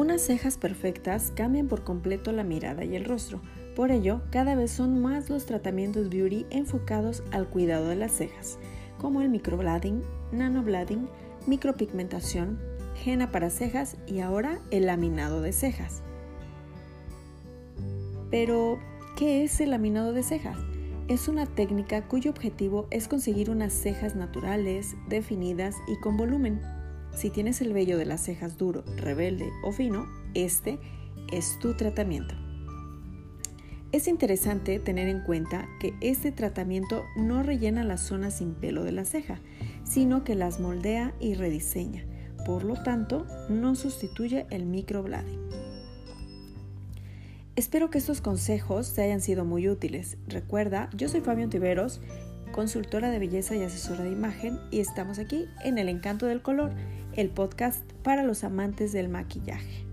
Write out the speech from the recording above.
Unas cejas perfectas cambian por completo la mirada y el rostro. Por ello, cada vez son más los tratamientos beauty enfocados al cuidado de las cejas, como el microblading, nanoblading, micropigmentación, henna para cejas y ahora el laminado de cejas. Pero, ¿qué es el laminado de cejas? Es una técnica cuyo objetivo es conseguir unas cejas naturales, definidas y con volumen. Si tienes el vello de las cejas duro, rebelde o fino, este es tu tratamiento. Es interesante tener en cuenta que este tratamiento no rellena las zonas sin pelo de la ceja, sino que las moldea y rediseña. Por lo tanto, no sustituye el microblading. Espero que estos consejos te hayan sido muy útiles. Recuerda, yo soy Fabián Tiveros, consultora de belleza y asesora de imagen, y estamos aquí en El Encanto del Color, el podcast para los amantes del maquillaje.